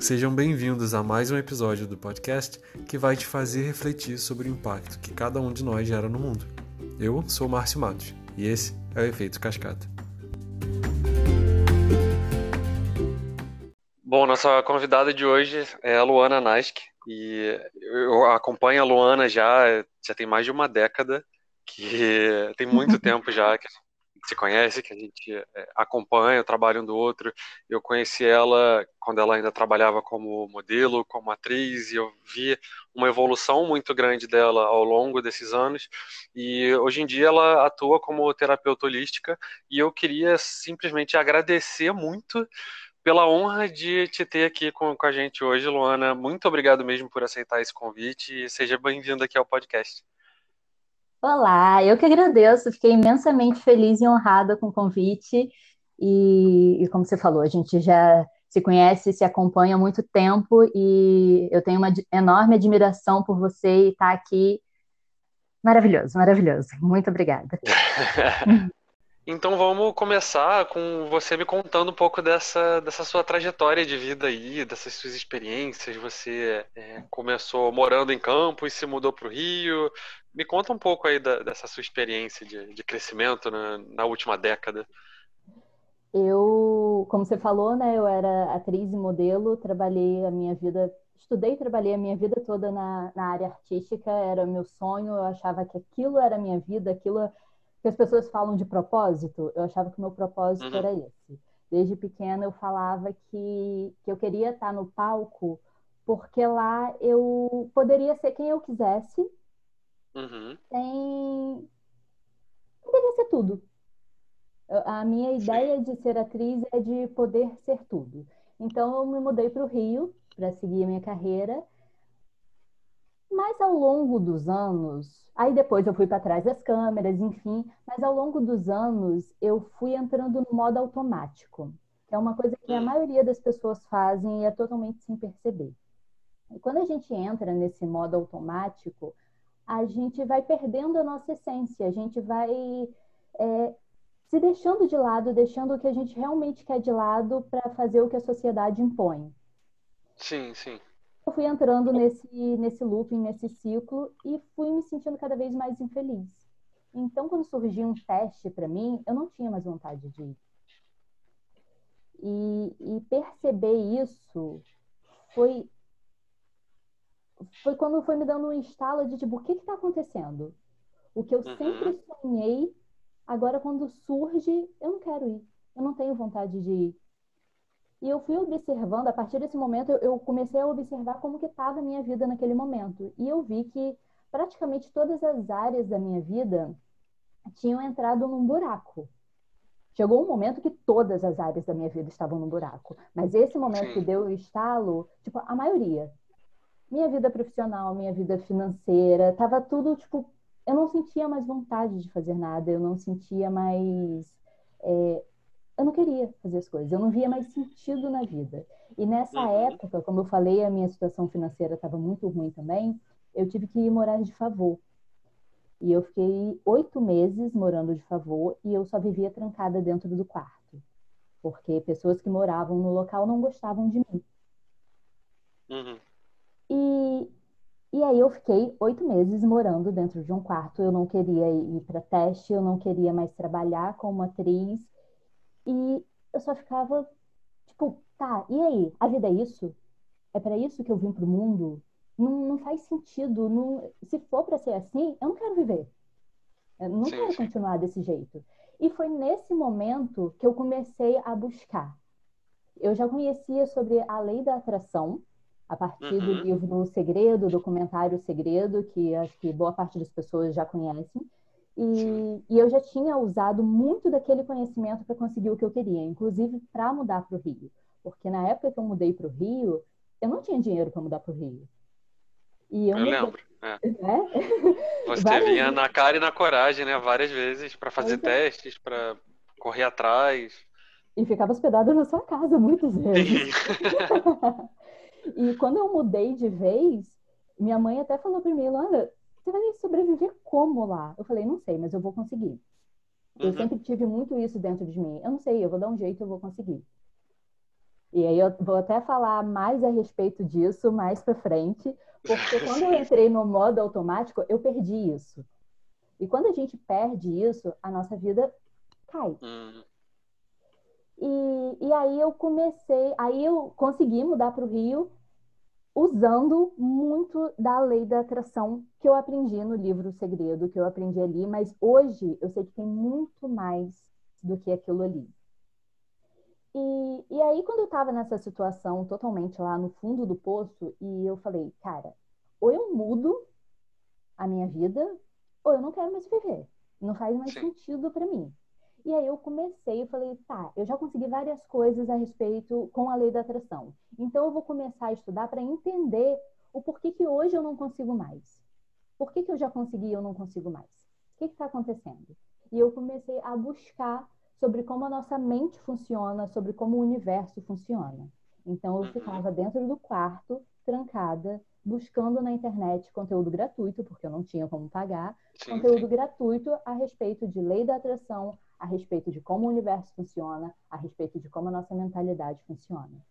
Sejam bem-vindos a mais um episódio do podcast que vai te fazer refletir sobre o impacto que cada um de nós gera no mundo. Eu sou Márcio Matos e esse é o Efeito Cascata. Bom, nossa convidada de hoje é a Luana Nask e eu acompanho a Luana já, já tem mais de uma década, que tem muito tempo já que se conhece, que a gente é, acompanha o trabalho um do outro. Eu conheci ela quando ela ainda trabalhava como modelo, como atriz, e eu vi uma evolução muito grande dela ao longo desses anos. E hoje em dia ela atua como terapeuta holística, e eu queria simplesmente agradecer muito pela honra de te ter aqui com, com a gente hoje, Luana. Muito obrigado mesmo por aceitar esse convite e seja bem-vinda aqui ao podcast. Olá, eu que agradeço, fiquei imensamente feliz e honrada com o convite. E, e, como você falou, a gente já se conhece, se acompanha há muito tempo e eu tenho uma enorme admiração por você e estar tá aqui. Maravilhoso, maravilhoso. Muito obrigada. Então vamos começar com você me contando um pouco dessa, dessa sua trajetória de vida aí, dessas suas experiências. Você é, começou morando em Campos, e se mudou para o Rio. Me conta um pouco aí da, dessa sua experiência de, de crescimento na, na, última década. Eu, como você falou, né, eu era atriz e modelo, trabalhei a minha vida, estudei e trabalhei a minha vida toda na, na área artística, era meu sonho, eu achava que aquilo era a minha vida, aquilo que as pessoas falam de propósito, eu achava que o meu propósito uhum. era esse. Desde pequena eu falava que, que eu queria estar no palco porque lá eu poderia ser quem eu quisesse, uhum. sem... Poderia ser tudo. A minha ideia de ser atriz é de poder ser tudo. Então eu me mudei para o Rio para seguir a minha carreira mas ao longo dos anos, aí depois eu fui para trás das câmeras, enfim, mas ao longo dos anos eu fui entrando no modo automático, que é uma coisa que a maioria das pessoas fazem e é totalmente sem perceber. E quando a gente entra nesse modo automático, a gente vai perdendo a nossa essência, a gente vai é, se deixando de lado, deixando o que a gente realmente quer de lado para fazer o que a sociedade impõe. Sim, sim eu fui entrando nesse, nesse looping, nesse ciclo, e fui me sentindo cada vez mais infeliz. Então, quando surgiu um teste para mim, eu não tinha mais vontade de ir. E, e perceber isso foi foi quando foi me dando um estalo de tipo, o que está acontecendo? O que eu uhum. sempre sonhei, agora quando surge, eu não quero ir. Eu não tenho vontade de ir. E eu fui observando, a partir desse momento, eu comecei a observar como que estava a minha vida naquele momento. E eu vi que praticamente todas as áreas da minha vida tinham entrado num buraco. Chegou um momento que todas as áreas da minha vida estavam num buraco. Mas esse momento Sim. que deu o estalo, tipo, a maioria. Minha vida profissional, minha vida financeira, tava tudo, tipo, eu não sentia mais vontade de fazer nada, eu não sentia mais é, eu não queria fazer as coisas, eu não via mais sentido na vida. E nessa uhum. época, como eu falei, a minha situação financeira estava muito ruim também, eu tive que ir morar de favor. E eu fiquei oito meses morando de favor e eu só vivia trancada dentro do quarto, porque pessoas que moravam no local não gostavam de mim. Uhum. E, e aí eu fiquei oito meses morando dentro de um quarto. Eu não queria ir para teste, eu não queria mais trabalhar como atriz e eu só ficava, tipo, tá, e aí? A vida é isso? É para isso que eu vim pro mundo? Não, não faz sentido. Não... Se for para ser assim, eu não quero viver. Eu não sim, quero sim. continuar desse jeito. E foi nesse momento que eu comecei a buscar. Eu já conhecia sobre a lei da atração, a partir uhum. do livro Segredo, documentário Segredo, que acho que boa parte das pessoas já conhecem. E, e, eu já tinha usado muito daquele conhecimento para conseguir o que eu queria, inclusive para mudar para o Rio. Porque na época que eu mudei para o Rio, eu não tinha dinheiro para mudar para o Rio. E eu, eu mudei... lembro. É. É? Você Várias vinha vezes. na cara e na coragem, né? Várias vezes para fazer testes, para correr atrás. E ficava hospedado na sua casa muitas vezes. e quando eu mudei de vez, minha mãe até falou para mim, Luana, você vai sobreviver como lá? Eu falei, não sei, mas eu vou conseguir. Eu uhum. sempre tive muito isso dentro de mim. Eu não sei, eu vou dar um jeito, eu vou conseguir. E aí eu vou até falar mais a respeito disso mais para frente, porque quando eu entrei no modo automático, eu perdi isso. E quando a gente perde isso, a nossa vida cai. Hum. E, e aí eu comecei, aí eu consegui mudar para o Rio usando muito da lei da atração que eu aprendi no livro Segredo, que eu aprendi ali, mas hoje eu sei que tem muito mais do que aquilo ali. E, e aí, quando eu estava nessa situação totalmente lá no fundo do poço, e eu falei, cara, ou eu mudo a minha vida, ou eu não quero mais viver. Não faz mais Sim. sentido para mim. E aí eu comecei, eu falei, tá, eu já consegui várias coisas a respeito com a lei da atração. Então eu vou começar a estudar para entender o porquê que hoje eu não consigo mais. Por que, que eu já consegui e eu não consigo mais? O que está acontecendo? E eu comecei a buscar sobre como a nossa mente funciona, sobre como o universo funciona. Então eu uhum. ficava dentro do quarto, trancada, buscando na internet conteúdo gratuito, porque eu não tinha como pagar, sim, conteúdo sim. gratuito a respeito de lei da atração, a respeito de como o universo funciona, a respeito de como a nossa mentalidade funciona.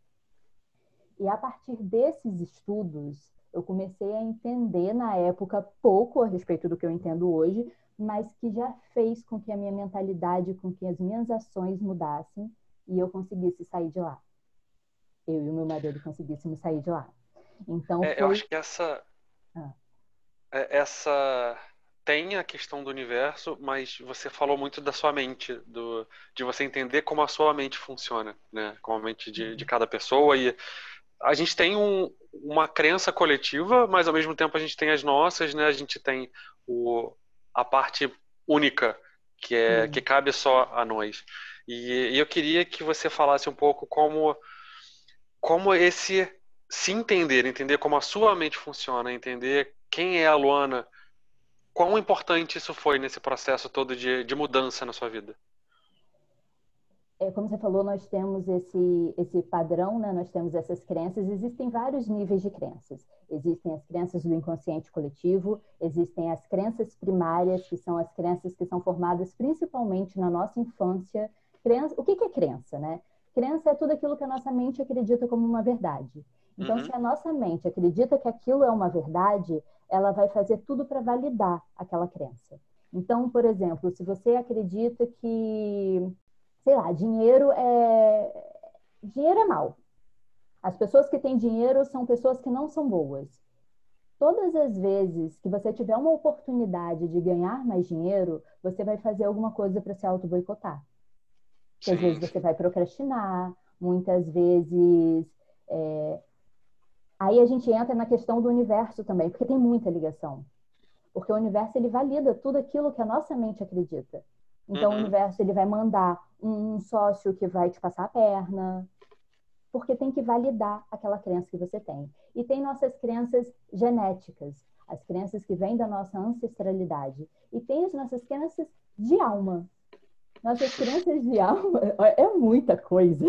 E a partir desses estudos, eu comecei a entender na época pouco a respeito do que eu entendo hoje, mas que já fez com que a minha mentalidade, com que as minhas ações mudassem e eu conseguisse sair de lá. Eu e o meu marido conseguíssemos sair de lá. Então, é, foi... eu acho que essa ah. É, essa tem a questão do universo, mas você falou muito da sua mente, do, de você entender como a sua mente funciona, né? Como a mente de, de cada pessoa. E a gente tem um, uma crença coletiva, mas ao mesmo tempo a gente tem as nossas, né? A gente tem o, a parte única, que, é, que cabe só a nós. E, e eu queria que você falasse um pouco como, como esse se entender, entender como a sua mente funciona, entender quem é a Luana Quão importante isso foi nesse processo todo de, de mudança na sua vida? É, como você falou, nós temos esse, esse padrão, né? nós temos essas crenças. Existem vários níveis de crenças. Existem as crenças do inconsciente coletivo, existem as crenças primárias, que são as crenças que são formadas principalmente na nossa infância. Crença, o que, que é crença? Né? Crença é tudo aquilo que a nossa mente acredita como uma verdade. Então, uhum. se a nossa mente acredita que aquilo é uma verdade, ela vai fazer tudo para validar aquela crença. Então, por exemplo, se você acredita que, sei lá, dinheiro é dinheiro é mal. As pessoas que têm dinheiro são pessoas que não são boas. Todas as vezes que você tiver uma oportunidade de ganhar mais dinheiro, você vai fazer alguma coisa para se auto-boicotar. Às vezes você vai procrastinar, muitas vezes é, Aí a gente entra na questão do universo também, porque tem muita ligação. Porque o universo ele valida tudo aquilo que a nossa mente acredita. Então uhum. o universo ele vai mandar um sócio que vai te passar a perna, porque tem que validar aquela crença que você tem. E tem nossas crenças genéticas, as crenças que vêm da nossa ancestralidade. E tem as nossas crenças de alma. Nossas crenças de alma é muita coisa.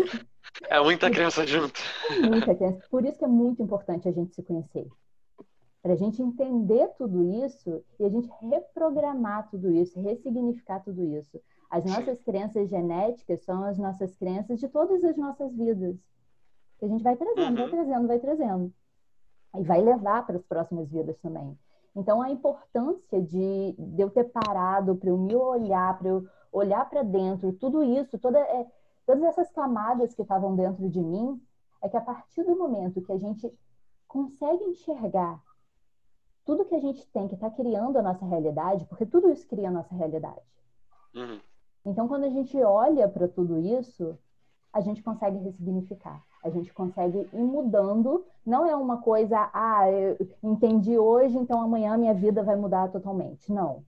É muita criança junto. É muita criança. Por isso que é muito importante a gente se conhecer. Para a gente entender tudo isso e a gente reprogramar tudo isso, ressignificar tudo isso. As nossas crenças genéticas são as nossas crenças de todas as nossas vidas. Que a gente vai trazendo, uhum. vai trazendo, vai trazendo. E vai levar para as próximas vidas também. Então, a importância de, de eu ter parado, para eu me olhar, para eu olhar para dentro, tudo isso, toda. É, todas essas camadas que estavam dentro de mim, é que a partir do momento que a gente consegue enxergar tudo que a gente tem que está criando a nossa realidade, porque tudo isso cria a nossa realidade. Uhum. Então, quando a gente olha para tudo isso, a gente consegue ressignificar. A gente consegue ir mudando. Não é uma coisa, ah, eu entendi hoje, então amanhã minha vida vai mudar totalmente. Não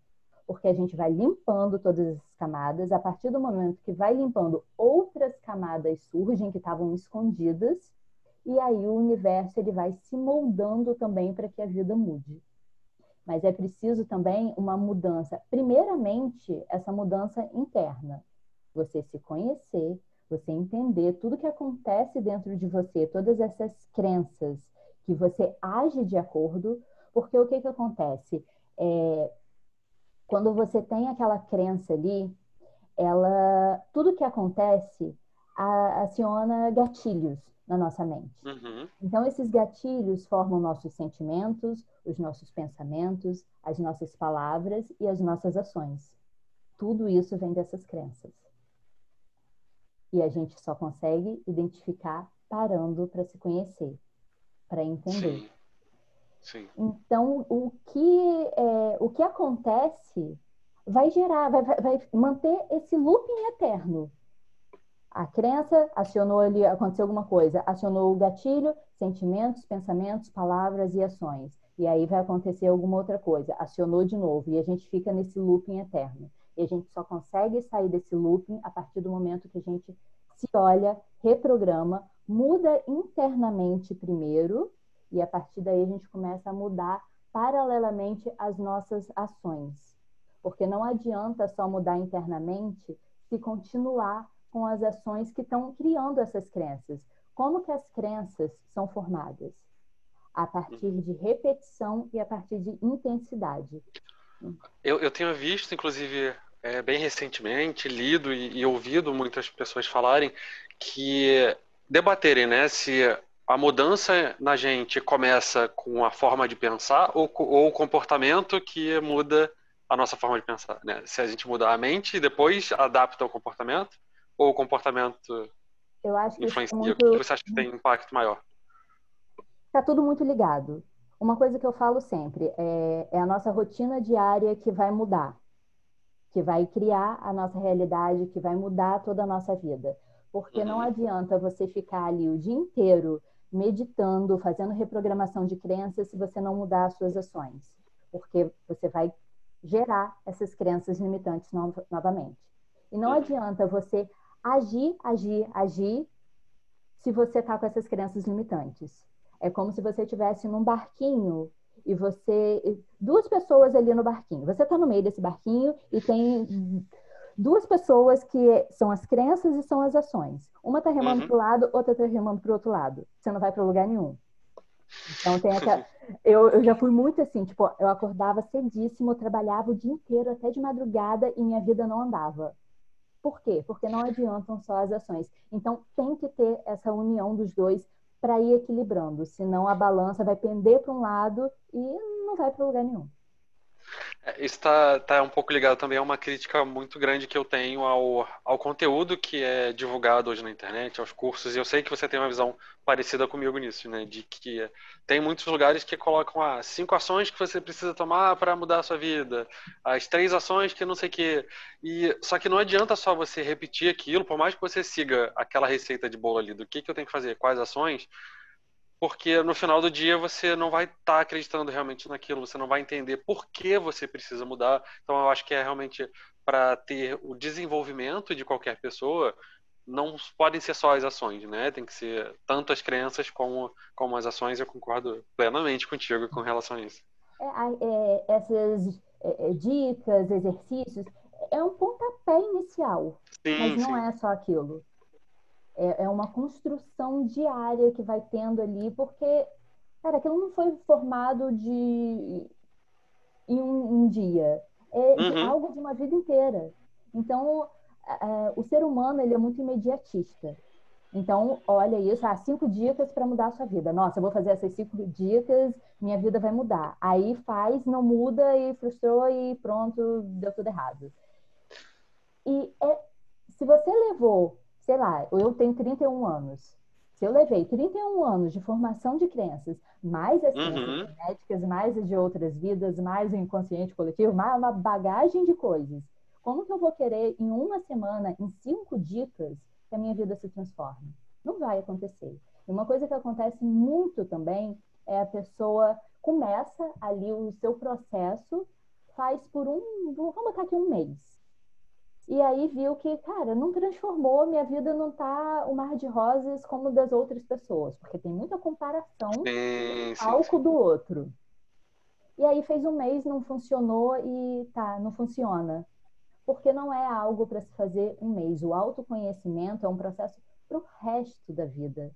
porque a gente vai limpando todas essas camadas. A partir do momento que vai limpando, outras camadas surgem que estavam escondidas, e aí o universo ele vai se moldando também para que a vida mude. Mas é preciso também uma mudança. Primeiramente, essa mudança interna. Você se conhecer, você entender tudo que acontece dentro de você, todas essas crenças que você age de acordo, porque o que, que acontece? É, quando você tem aquela crença ali, ela, tudo que acontece, aciona gatilhos na nossa mente. Uhum. Então, esses gatilhos formam nossos sentimentos, os nossos pensamentos, as nossas palavras e as nossas ações. Tudo isso vem dessas crenças. E a gente só consegue identificar parando para se conhecer, para entender. Sim. Sim. Então, o que, é, o que acontece vai gerar, vai, vai manter esse looping eterno a crença acionou ali, aconteceu alguma coisa, acionou o gatilho, sentimentos, pensamentos, palavras e ações. E aí vai acontecer alguma outra coisa, acionou de novo, e a gente fica nesse looping eterno. E a gente só consegue sair desse looping a partir do momento que a gente se olha, reprograma, muda internamente primeiro, e a partir daí a gente começa a mudar paralelamente as nossas ações. Porque não adianta só mudar internamente se continuar com as ações que estão criando essas crenças. Como que as crenças são formadas? A partir de repetição e a partir de intensidade. Eu, eu tenho visto, inclusive, é, bem recentemente, lido e, e, ouvido muitas pessoas falarem que debaterem, né, se a mudança na gente começa com a forma de pensar ou, ou o comportamento que muda a nossa forma de pensar, né? Se a gente mudar a mente e depois adapta o comportamento, ou o comportamento eu acho que influencia? Muito... O que você acha que tem impacto maior? Está tudo muito ligado. Uma coisa que eu falo sempre é, é a nossa rotina diária que vai mudar, que vai criar a nossa realidade, que vai mudar toda a nossa vida. Porque uhum. não adianta você ficar ali o dia inteiro meditando, fazendo reprogramação de crenças se você não mudar as suas ações. Porque você vai gerar essas crenças limitantes no novamente. E não uhum. adianta você agir, agir, agir, se você está com essas crenças limitantes. É como se você estivesse num barquinho e você. Duas pessoas ali no barquinho. Você está no meio desse barquinho e tem duas pessoas que são as crenças e são as ações. Uma está remando uhum. para o lado, outra está remando para o outro lado. Você não vai para lugar nenhum. Então tem aquela. Eu, eu já fui muito assim, tipo, eu acordava cedíssimo, trabalhava o dia inteiro até de madrugada e minha vida não andava. Por quê? Porque não adiantam só as ações. Então, tem que ter essa união dos dois para ir equilibrando, senão a balança vai pender para um lado e não vai para lugar nenhum. É, isso está tá um pouco ligado também a uma crítica muito grande que eu tenho ao, ao conteúdo que é divulgado hoje na internet, aos cursos, e eu sei que você tem uma visão parecida comigo nisso, né? De que tem muitos lugares que colocam ah, cinco ações que você precisa tomar para mudar a sua vida, as três ações que não sei o quê. E, só que não adianta só você repetir aquilo, por mais que você siga aquela receita de bolo ali do que, que eu tenho que fazer, quais ações, porque no final do dia você não vai estar tá acreditando realmente naquilo, você não vai entender por que você precisa mudar. Então eu acho que é realmente para ter o desenvolvimento de qualquer pessoa, não podem ser só as ações, né? Tem que ser tanto as crenças como, como as ações. Eu concordo plenamente contigo com relação a isso. É, é, essas é, é, dicas, exercícios, é um pontapé inicial, sim, mas não sim. é só aquilo. É, é uma construção diária que vai tendo ali, porque, cara, aquilo não foi formado de em um, um dia. É uhum. de algo de uma vida inteira. Então, é, o ser humano ele é muito imediatista. Então, olha isso, ah, cinco dicas para mudar a sua vida. Nossa, eu vou fazer essas cinco dicas, minha vida vai mudar. Aí faz, não muda e frustrou e pronto, deu tudo errado. E é, se você levou sei lá, eu tenho 31 anos. Se eu levei 31 anos de formação de crenças, mais as crenças uhum. genéticas, mais as de outras vidas, mais o inconsciente coletivo, mais uma bagagem de coisas, como que eu vou querer, em uma semana, em cinco dicas, que a minha vida se transforme? Não vai acontecer. E uma coisa que acontece muito também é a pessoa começa ali o seu processo, faz por um, vamos botar aqui um mês. E aí viu que, cara, não transformou, minha vida não tá o mar de rosas como das outras pessoas, porque tem muita comparação sim, sim, do outro. E aí fez um mês, não funcionou e tá, não funciona. Porque não é algo para se fazer um mês. O autoconhecimento é um processo para o resto da vida.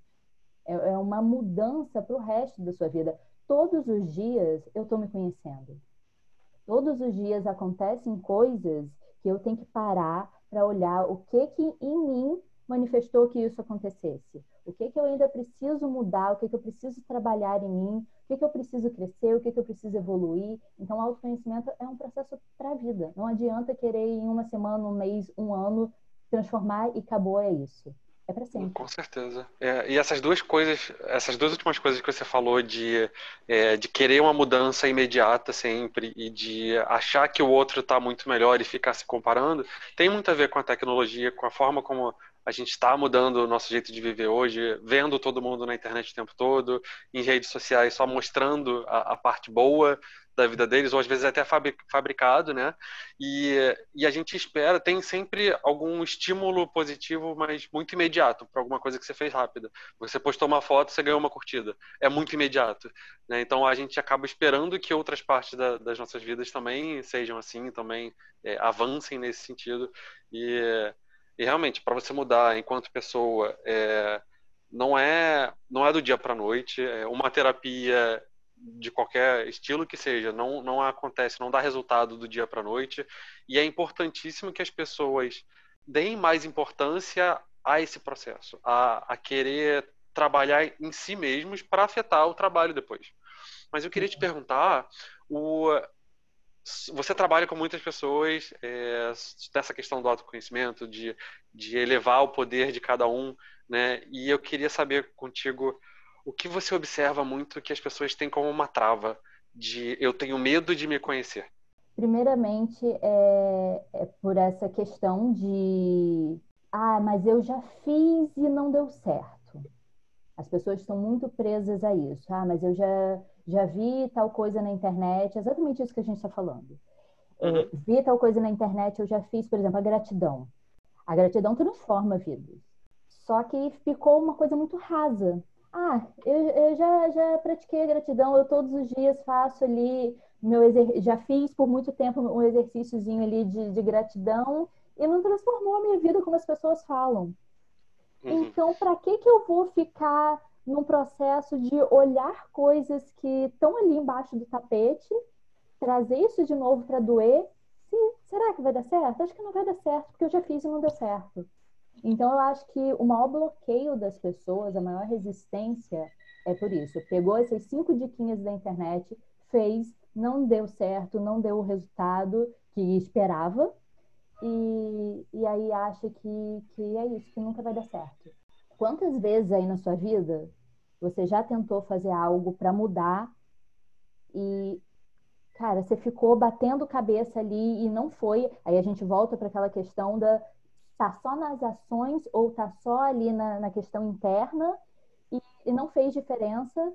É, é uma mudança para o resto da sua vida. Todos os dias eu estou me conhecendo. Todos os dias acontecem coisas que eu tenho que parar para olhar o que que em mim manifestou que isso acontecesse? O que, que eu ainda preciso mudar? O que, que eu preciso trabalhar em mim? O que, que eu preciso crescer? O que, que eu preciso evoluir? Então, autoconhecimento é um processo para a vida. Não adianta querer em uma semana, um mês, um ano transformar e acabou, é isso. É para sempre. Com certeza. É, e essas duas coisas, essas duas últimas coisas que você falou de, é, de querer uma mudança imediata sempre e de achar que o outro está muito melhor e ficar se comparando, tem muito a ver com a tecnologia, com a forma como a gente está mudando o nosso jeito de viver hoje, vendo todo mundo na internet o tempo todo, em redes sociais só mostrando a, a parte boa da vida deles, ou às vezes até fabricado, né? E, e a gente espera, tem sempre algum estímulo positivo, mas muito imediato, para alguma coisa que você fez rápida. Você postou uma foto, você ganhou uma curtida. É muito imediato. Né? Então a gente acaba esperando que outras partes da, das nossas vidas também sejam assim, também é, avancem nesse sentido. E e realmente, para você mudar enquanto pessoa, é, não é não é do dia para noite. É uma terapia de qualquer estilo que seja, não, não acontece, não dá resultado do dia para a noite. E é importantíssimo que as pessoas deem mais importância a esse processo, a, a querer trabalhar em si mesmos para afetar o trabalho depois. Mas eu queria te perguntar, o, você trabalha com muitas pessoas é, dessa questão do autoconhecimento, de, de elevar o poder de cada um, né? E eu queria saber contigo o que você observa muito que as pessoas têm como uma trava de eu tenho medo de me conhecer. Primeiramente é, é por essa questão de ah, mas eu já fiz e não deu certo. As pessoas estão muito presas a isso. Ah, mas eu já já vi tal coisa na internet, exatamente isso que a gente está falando. Uhum. vi tal coisa na internet, eu já fiz, por exemplo, a gratidão. A gratidão transforma vidas. Só que ficou uma coisa muito rasa. Ah, eu, eu já, já pratiquei a gratidão, eu todos os dias faço ali, meu exer... já fiz por muito tempo um exercíciozinho ali de, de gratidão e não transformou a minha vida como as pessoas falam. Uhum. Então, para que, que eu vou ficar num processo de olhar coisas que estão ali embaixo do tapete, trazer isso de novo para doer. Sim, será que vai dar certo? Acho que não vai dar certo, porque eu já fiz e não deu certo. Então, eu acho que o maior bloqueio das pessoas, a maior resistência é por isso. Pegou essas cinco diquinhas da internet, fez, não deu certo, não deu o resultado que esperava, e, e aí acha que, que é isso, que nunca vai dar certo. Quantas vezes aí na sua vida você já tentou fazer algo para mudar e, cara, você ficou batendo cabeça ali e não foi. Aí a gente volta para aquela questão da tá só nas ações ou tá só ali na, na questão interna e, e não fez diferença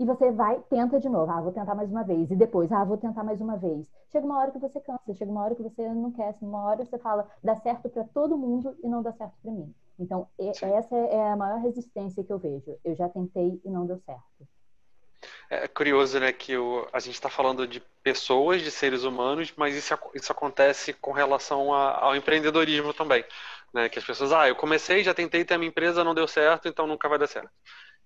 e você vai, tenta de novo. Ah, vou tentar mais uma vez. E depois, ah, vou tentar mais uma vez. Chega uma hora que você cansa, chega uma hora que você não quer. Uma hora você fala, dá certo para todo mundo e não dá certo para mim. Então, essa é a maior resistência que eu vejo. Eu já tentei e não deu certo. É curioso, né, que o, a gente está falando de pessoas, de seres humanos, mas isso, isso acontece com relação a, ao empreendedorismo também. Né, que as pessoas, ah, eu comecei, já tentei ter a minha empresa, não deu certo, então nunca vai dar certo.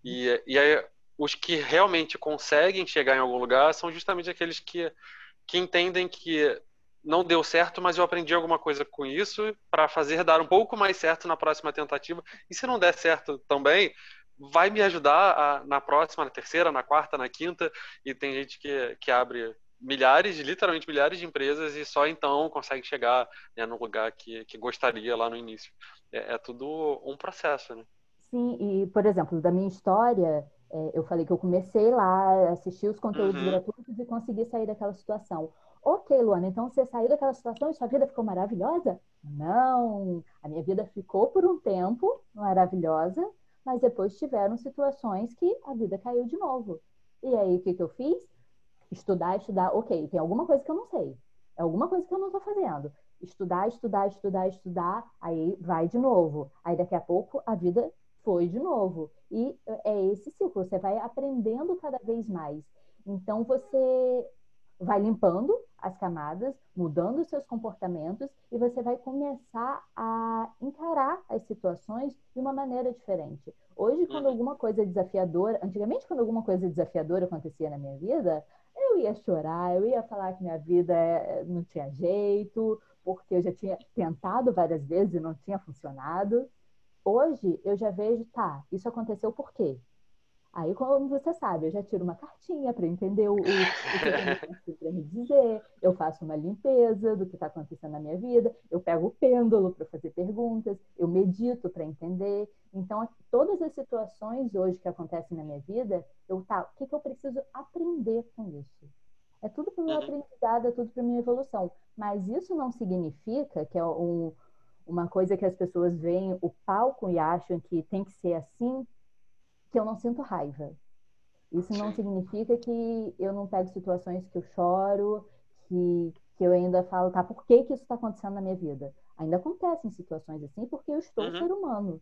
E, e aí os que realmente conseguem chegar em algum lugar são justamente aqueles que, que entendem que não deu certo, mas eu aprendi alguma coisa com isso para fazer dar um pouco mais certo na próxima tentativa. E se não der certo também, vai me ajudar a, na próxima, na terceira, na quarta, na quinta. E tem gente que, que abre milhares, literalmente milhares de empresas e só então consegue chegar né, no lugar que, que gostaria lá no início. É, é tudo um processo, né? Sim, e por exemplo, da minha história, é, eu falei que eu comecei lá, assisti os conteúdos uhum. gratuitos e consegui sair daquela situação. Ok, Luana, então você saiu daquela situação e sua vida ficou maravilhosa? Não, a minha vida ficou por um tempo maravilhosa, mas depois tiveram situações que a vida caiu de novo. E aí, o que, que eu fiz? Estudar, estudar. Ok, tem alguma coisa que eu não sei. É alguma coisa que eu não estou fazendo. Estudar, estudar, estudar, estudar, aí vai de novo. Aí daqui a pouco a vida foi de novo. E é esse ciclo, você vai aprendendo cada vez mais. Então você vai limpando as camadas, mudando os seus comportamentos e você vai começar a encarar as situações de uma maneira diferente. Hoje, quando uhum. alguma coisa desafiadora, antigamente quando alguma coisa desafiadora acontecia na minha vida, eu ia chorar, eu ia falar que minha vida eh, não tinha jeito, porque eu já tinha tentado várias vezes e não tinha funcionado. Hoje eu já vejo, tá, isso aconteceu por quê? Aí, como você sabe, eu já tiro uma cartinha para entender o, o, que para me dizer, eu faço uma limpeza do que está acontecendo na minha vida, eu pego o pêndulo para fazer perguntas, eu medito para entender. Então, todas as situações hoje que acontecem na minha vida, eu tá, o que, que eu preciso aprender com isso? É tudo para o meu uhum. aprendizado, é tudo para minha evolução. Mas isso não significa que é um, uma coisa que as pessoas veem o palco e acham que tem que ser assim, que eu não sinto raiva. Isso não Sim. significa que eu não pego situações que eu choro, que, que eu ainda falo, tá, por que, que isso está acontecendo na minha vida? Ainda acontecem situações assim porque eu estou uhum. ser humano.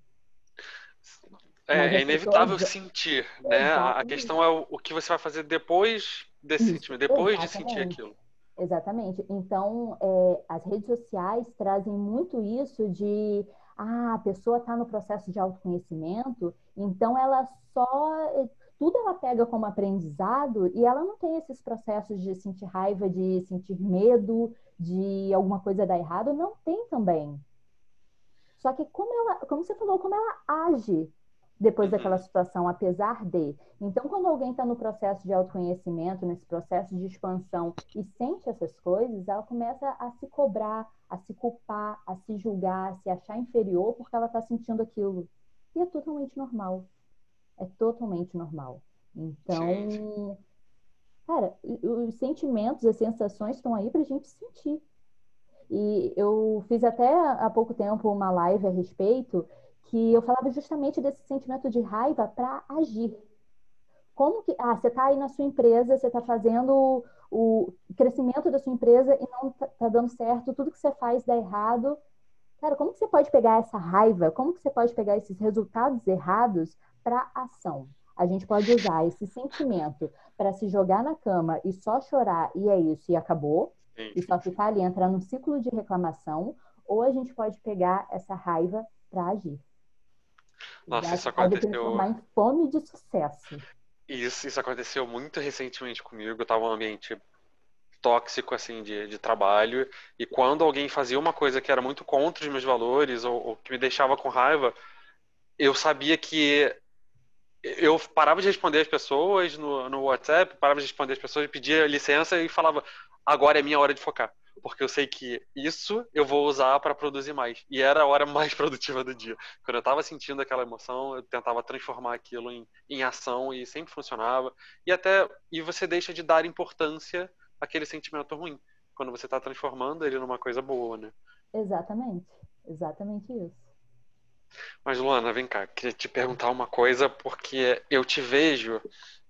É, é inevitável sentir, né? Exatamente. A questão é o, o, que você vai fazer depois desse isso, sentimento, depois exatamente. de sentir aquilo. Exatamente. Então, é, as redes sociais trazem muito isso de ah, a pessoa está no processo de autoconhecimento, então ela só tudo ela pega como aprendizado e ela não tem esses processos de sentir raiva, de sentir medo, de alguma coisa dar errado, não tem também. Só que como ela, como você falou, como ela age depois uhum. daquela situação, apesar de. Então, quando alguém está no processo de autoconhecimento, nesse processo de expansão e sente essas coisas, ela começa a se cobrar, a se culpar, a se julgar, a se achar inferior porque ela está sentindo aquilo. E é totalmente normal. É totalmente normal. Então, cara, os sentimentos, as sensações estão aí para a gente sentir. E eu fiz até há pouco tempo uma live a respeito que eu falava justamente desse sentimento de raiva para agir. Como que. Ah, você está aí na sua empresa, você está fazendo o crescimento da sua empresa e não está tá dando certo, tudo que você faz dá errado. Cara, como que você pode pegar essa raiva, como que você pode pegar esses resultados errados para ação? A gente pode usar esse sentimento para se jogar na cama e só chorar e é isso e acabou, e só ficar ali, entrar num ciclo de reclamação, ou a gente pode pegar essa raiva para agir. Nossa, isso aconteceu. Em fome de sucesso. Isso, isso aconteceu muito recentemente comigo. Eu estava num ambiente tóxico assim de, de trabalho e quando alguém fazia uma coisa que era muito contra os meus valores ou, ou que me deixava com raiva, eu sabia que eu parava de responder as pessoas no, no WhatsApp, parava de responder as pessoas, pedia licença e falava: agora é minha hora de focar porque eu sei que isso eu vou usar para produzir mais. E era a hora mais produtiva do dia. Quando eu estava sentindo aquela emoção, eu tentava transformar aquilo em, em ação e sempre funcionava. E até e você deixa de dar importância àquele sentimento ruim, quando você está transformando ele numa coisa boa, né? Exatamente, exatamente isso. Mas Luana, vem cá, queria te perguntar uma coisa porque eu te vejo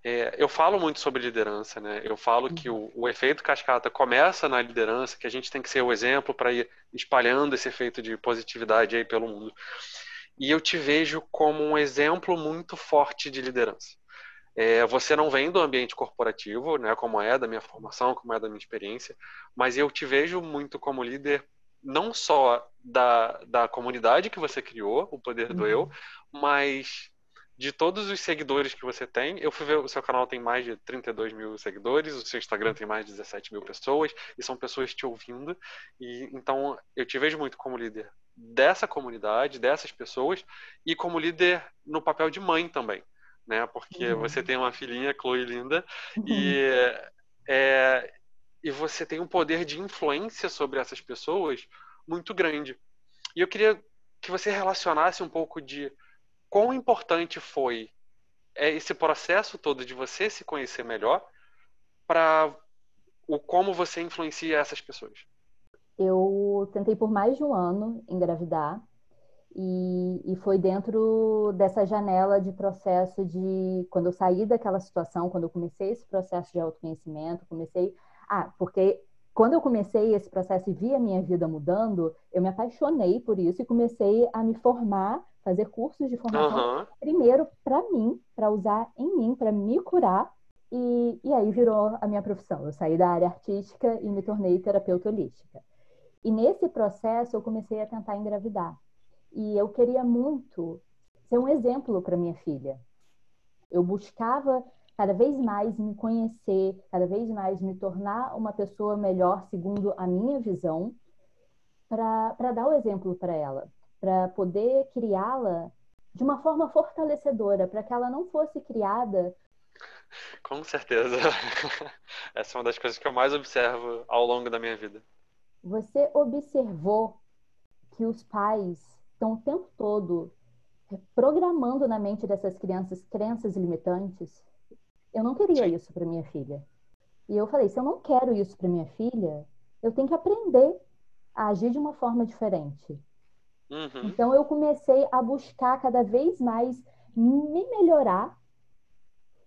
é, eu falo muito sobre liderança, né? Eu falo que o, o, efeito cascata começa na liderança, que a gente tem que ser o exemplo para ir espalhando esse efeito de positividade aí pelo mundo. E eu te vejo como um exemplo muito forte de liderança. É, você não vem do ambiente corporativo, né? Como é da minha formação, como é da minha experiência, mas eu te vejo muito como líder não só da, da comunidade que você criou, o poder do uhum. eu, mas de todos os seguidores que você tem, eu fui ver, o seu canal tem mais de 32 mil seguidores, o seu Instagram tem mais de 17 mil pessoas, e são pessoas te ouvindo, e então eu te vejo muito como líder dessa comunidade, dessas pessoas, e como líder no papel de mãe também, né? Porque uhum. você tem uma filhinha, Chloe linda, uhum. e, é, e você tem um poder de influência sobre essas pessoas muito grande. E eu queria que você relacionasse um pouco de quão importante foi é, esse processo todo de você se conhecer melhor para o como você influencia essas pessoas? Eu tentei por mais de um ano engravidar e, e, foi dentro dessa janela de processo de quando eu saí daquela situação, quando eu comecei esse processo de autoconhecimento, comecei ah, porque quando eu comecei esse processo e vi a minha vida mudando, eu me apaixonei por isso e comecei a me formar fazer cursos de formação, uhum. primeiro para mim, para usar em mim, para me curar. E, e aí virou a minha profissão. Eu saí da área artística e me tornei terapeuta holística. E nesse processo eu comecei a tentar engravidar. E eu queria muito ser um exemplo para minha filha. Eu buscava cada vez mais me conhecer, cada vez mais me tornar uma pessoa melhor segundo a minha visão, para dar o exemplo para ela, para poder criá-la de uma forma fortalecedora, para que ela não fosse criada. Com certeza. Essa é uma das coisas que eu mais observo ao longo da minha vida. Você observou que os pais estão o tempo todo programando na mente dessas crianças crenças limitantes? Eu não queria Sim. isso para minha filha. E eu falei, se eu não quero isso para minha filha, eu tenho que aprender a agir de uma forma diferente. Uhum. Então eu comecei a buscar cada vez mais me melhorar.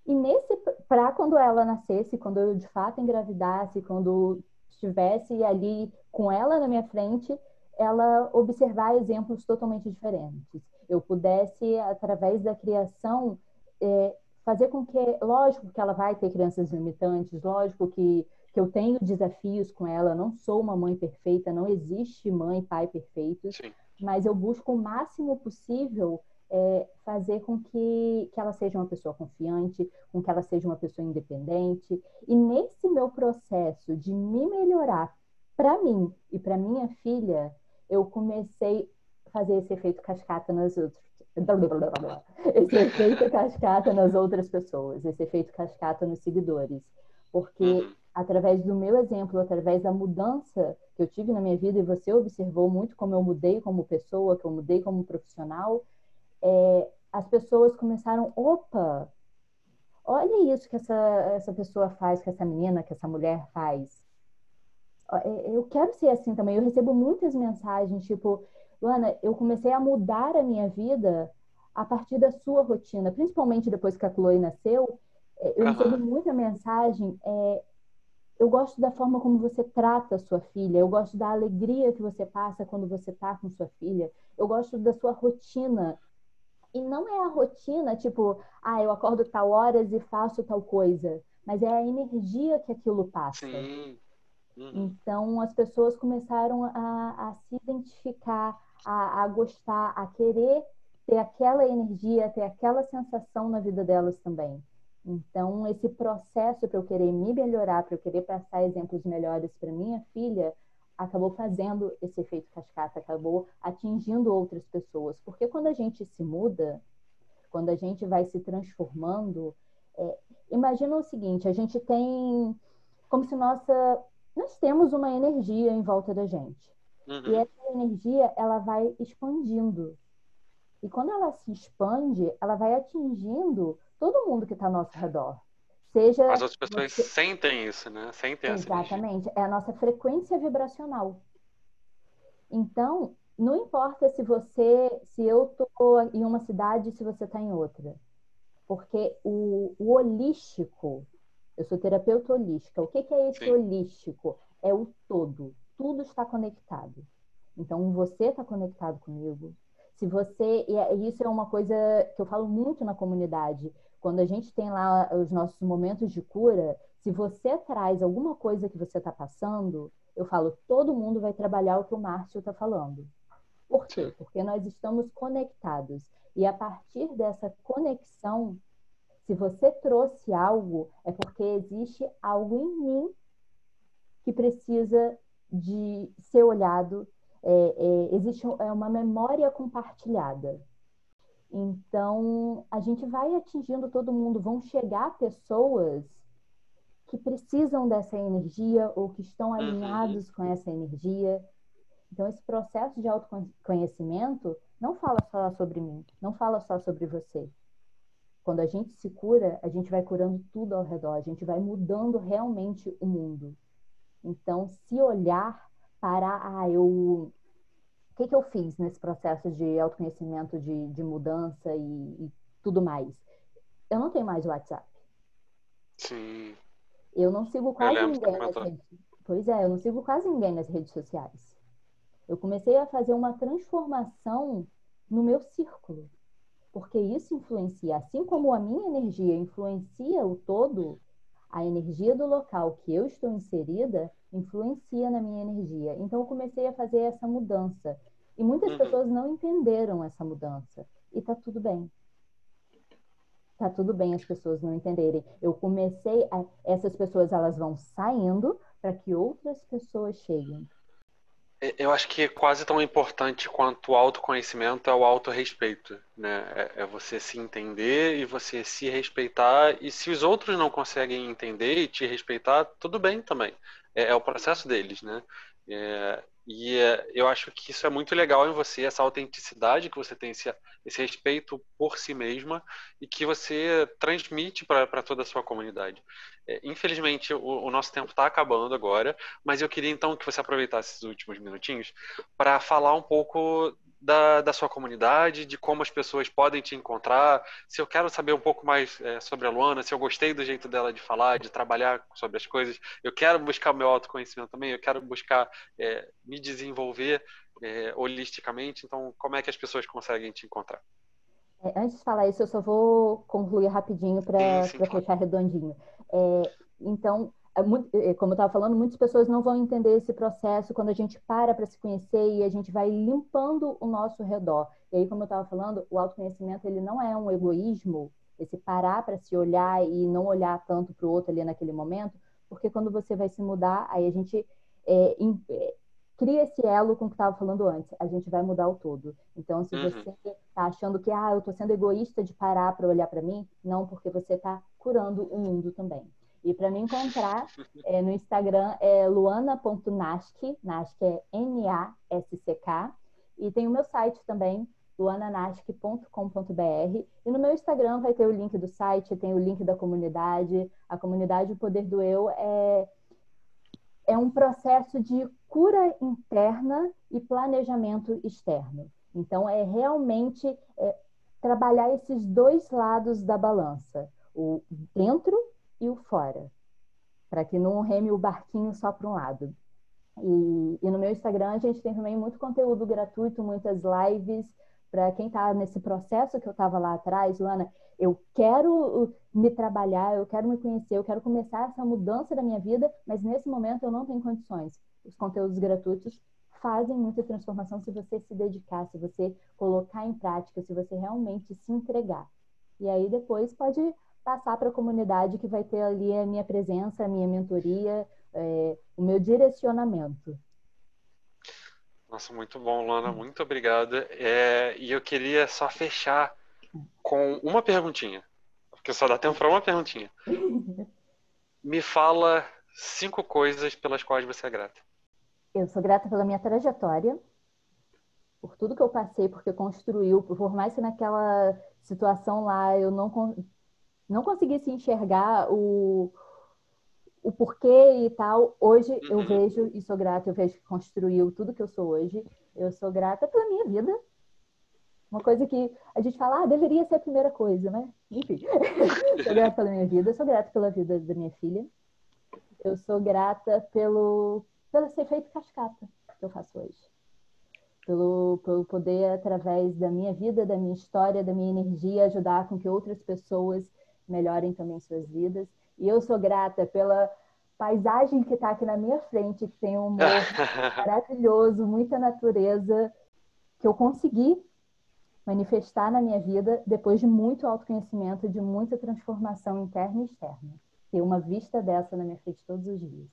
E nesse para quando ela nascesse, quando eu de fato engravidasse, quando estivesse ali com ela na minha frente, ela observar exemplos totalmente diferentes. Eu pudesse através da criação é, fazer com que, lógico que ela vai ter crianças limitantes, lógico que, que eu tenho desafios com ela, não sou uma mãe perfeita, não existe mãe e pai perfeitos, Sim. Mas eu busco o máximo possível é, fazer com que, que ela seja uma pessoa confiante, com que ela seja uma pessoa independente. E nesse meu processo de me melhorar para mim e para minha filha, eu comecei a fazer esse efeito cascata nas outras esse efeito cascata nas outras pessoas, esse efeito cascata nos seguidores. Porque uhum. Através do meu exemplo, através da mudança que eu tive na minha vida, e você observou muito como eu mudei como pessoa, que eu mudei como profissional, é, as pessoas começaram, opa, olha isso que essa, essa pessoa faz, que essa menina, que essa mulher faz. É, eu quero ser assim também. Eu recebo muitas mensagens, tipo, Luana, eu comecei a mudar a minha vida a partir da sua rotina, principalmente depois que a Chloe nasceu. É, eu uhum. recebi muita mensagem. É, eu gosto da forma como você trata a sua filha, eu gosto da alegria que você passa quando você está com sua filha, eu gosto da sua rotina. E não é a rotina, tipo, ah, eu acordo tal horas e faço tal coisa, mas é a energia que aquilo passa. Sim. Uhum. Então, as pessoas começaram a, a se identificar, a, a gostar, a querer ter aquela energia, ter aquela sensação na vida delas também. Então, esse processo para eu querer me melhorar, para eu querer passar exemplos melhores para minha filha, acabou fazendo esse efeito cascata, acabou atingindo outras pessoas. Porque quando a gente se muda, quando a gente vai se transformando, é, imagina o seguinte: a gente tem como se nossa. Nós temos uma energia em volta da gente. Uhum. E essa energia, ela vai expandindo. E quando ela se expande, ela vai atingindo todo mundo que está ao nosso redor. Seja As outras pessoas você... sentem isso, né? Sentem Exatamente. É a nossa frequência vibracional. Então, não importa se você, se eu estou em uma cidade, se você está em outra. Porque o, o, holístico, eu sou terapeuta holística. O que, que é esse Sim. holístico? É o todo tudo está conectado. Então, você está conectado comigo. Se você. É, e isso é uma coisa que eu falo muito na comunidade. Quando a gente tem lá os nossos momentos de cura, se você traz alguma coisa que você está passando, eu falo, todo mundo vai trabalhar o que o Márcio está falando. Por quê? Porque nós estamos conectados. E a partir dessa conexão, se você trouxe algo, é porque existe algo em mim que precisa de ser olhado, é, é, existe é uma memória compartilhada. Então, a gente vai atingindo todo mundo, vão chegar pessoas que precisam dessa energia ou que estão uhum. alinhados com essa energia. Então, esse processo de autoconhecimento não fala só sobre mim, não fala só sobre você. Quando a gente se cura, a gente vai curando tudo ao redor, a gente vai mudando realmente o mundo. Então, se olhar para, ah, eu. O que, que eu fiz nesse processo de autoconhecimento, de, de mudança e, e tudo mais? Eu não tenho mais WhatsApp. Sim. Eu não sigo quase ninguém nas redes. Pois é, eu não sigo quase ninguém nas redes sociais. Eu comecei a fazer uma transformação no meu círculo. Porque isso influencia, assim como a minha energia influencia o todo, a energia do local que eu estou inserida influencia na minha energia. Então eu comecei a fazer essa mudança. E muitas uhum. pessoas não entenderam essa mudança. E tá tudo bem. tá tudo bem as pessoas não entenderem. Eu comecei a, essas pessoas elas vão saindo para que outras pessoas cheguem. Eu acho que quase tão importante quanto o autoconhecimento é o autorrespeito, né? É, é você se entender e você se respeitar. E se os outros não conseguem entender e te respeitar, tudo bem também. É, é o processo deles, né? É, e é, eu acho que isso é muito legal em você, essa autenticidade que você tem, esse, esse respeito por si mesma e que você transmite para toda a sua comunidade. É, infelizmente, o, o, nosso tempo está acabando agora, mas eu queria então que você aproveitasse esses últimos minutinhos para falar um pouco da, da sua comunidade, de como as pessoas podem te encontrar. Se eu quero saber um pouco mais é, sobre a Luana, se eu gostei do jeito dela de falar, de trabalhar sobre as coisas, eu quero buscar o meu autoconhecimento também, eu quero buscar é, me desenvolver é, holisticamente. Então, como é que as pessoas conseguem te encontrar? É, antes de falar isso, eu só vou concluir rapidinho para fechar redondinho. É, então, como eu estava falando, muitas pessoas não vão entender esse processo quando a gente para para se conhecer e a gente vai limpando o nosso redor. E aí, como eu estava falando, o autoconhecimento ele não é um egoísmo, esse parar para se olhar e não olhar tanto para o outro ali naquele momento, porque quando você vai se mudar, aí a gente é, é, cria esse elo com o que estava falando antes. A gente vai mudar o todo. Então, se uhum. você está achando que ah, eu estou sendo egoísta de parar para olhar para mim, não, porque você está curando o mundo também. E para me encontrar é, no Instagram é luana.nask, Nask é N-A-S-C-K, e tem o meu site também, luananask.com.br. E no meu Instagram vai ter o link do site, tem o link da comunidade. A comunidade O Poder do Eu é, é um processo de cura interna e planejamento externo. Então, é realmente é, trabalhar esses dois lados da balança, o dentro fora, para que não reme o barquinho só para um lado. E, e, no meu Instagram a gente tem também muito conteúdo gratuito, muitas lives para quem está nesse processo que eu estava lá atrás, Luana. Eu quero uh, me trabalhar, eu quero me conhecer, eu quero começar essa mudança da minha vida, mas nesse momento eu não tenho condições. Os conteúdos gratuitos fazem muita transformação se você se dedicar, se você colocar em prática, se você realmente se entregar. E aí depois pode passar para a comunidade que vai ter ali a minha presença, a minha mentoria, é, o meu direcionamento. Nossa, muito bom, Lana, muito obrigada. É, e eu queria só fechar com uma perguntinha, porque só dá tempo para uma perguntinha. Me fala cinco coisas pelas quais você é grata. Eu sou grata pela minha trajetória, por tudo que eu passei, porque construiu, por mais que naquela situação lá eu não não conseguisse enxergar o, o porquê e tal, hoje eu uhum. vejo e sou grata, eu vejo que construiu tudo que eu sou hoje. Eu sou grata pela minha vida. Uma coisa que a gente fala, ah, deveria ser a primeira coisa, né? Enfim, sou grata pela minha vida, sou grata pela vida da minha filha. Eu sou grata pelo, pelo ser feito cascata que eu faço hoje. Pelo, pelo poder, através da minha vida, da minha história, da minha energia, ajudar com que outras pessoas melhorem também suas vidas. E eu sou grata pela paisagem que está aqui na minha frente, que tem um morro maravilhoso, muita natureza, que eu consegui manifestar na minha vida depois de muito autoconhecimento, de muita transformação interna e externa. Ter uma vista dessa na minha frente todos os dias.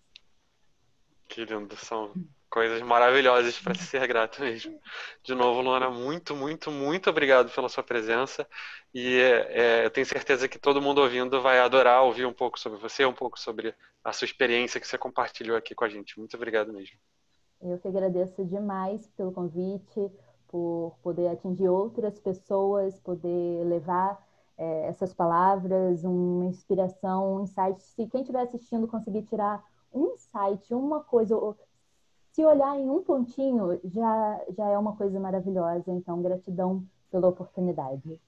Que lindo, são coisas maravilhosas para se ser grato mesmo. De novo, Luana, muito, muito, muito obrigado pela sua presença. E é, eu tenho certeza que todo mundo ouvindo vai adorar ouvir um pouco sobre você, um pouco sobre a sua experiência que você compartilhou aqui com a gente. Muito obrigado mesmo. Eu que agradeço demais pelo convite, por poder atingir outras pessoas, poder levar é, essas palavras, uma inspiração, um insight. Se quem estiver assistindo conseguir tirar um insight, uma coisa, se olhar em um pontinho, já, já é uma coisa maravilhosa. Então, gratidão pela oportunidade.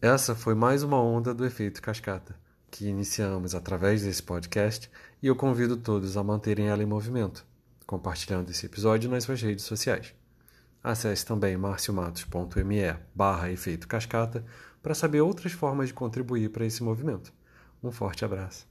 Essa foi mais uma onda do efeito cascata, que iniciamos através desse podcast e eu convido todos a manterem ela em movimento, compartilhando esse episódio nas suas redes sociais. Acesse também marciomatos.me barra efeito cascata para saber outras formas de contribuir para esse movimento. Um forte abraço.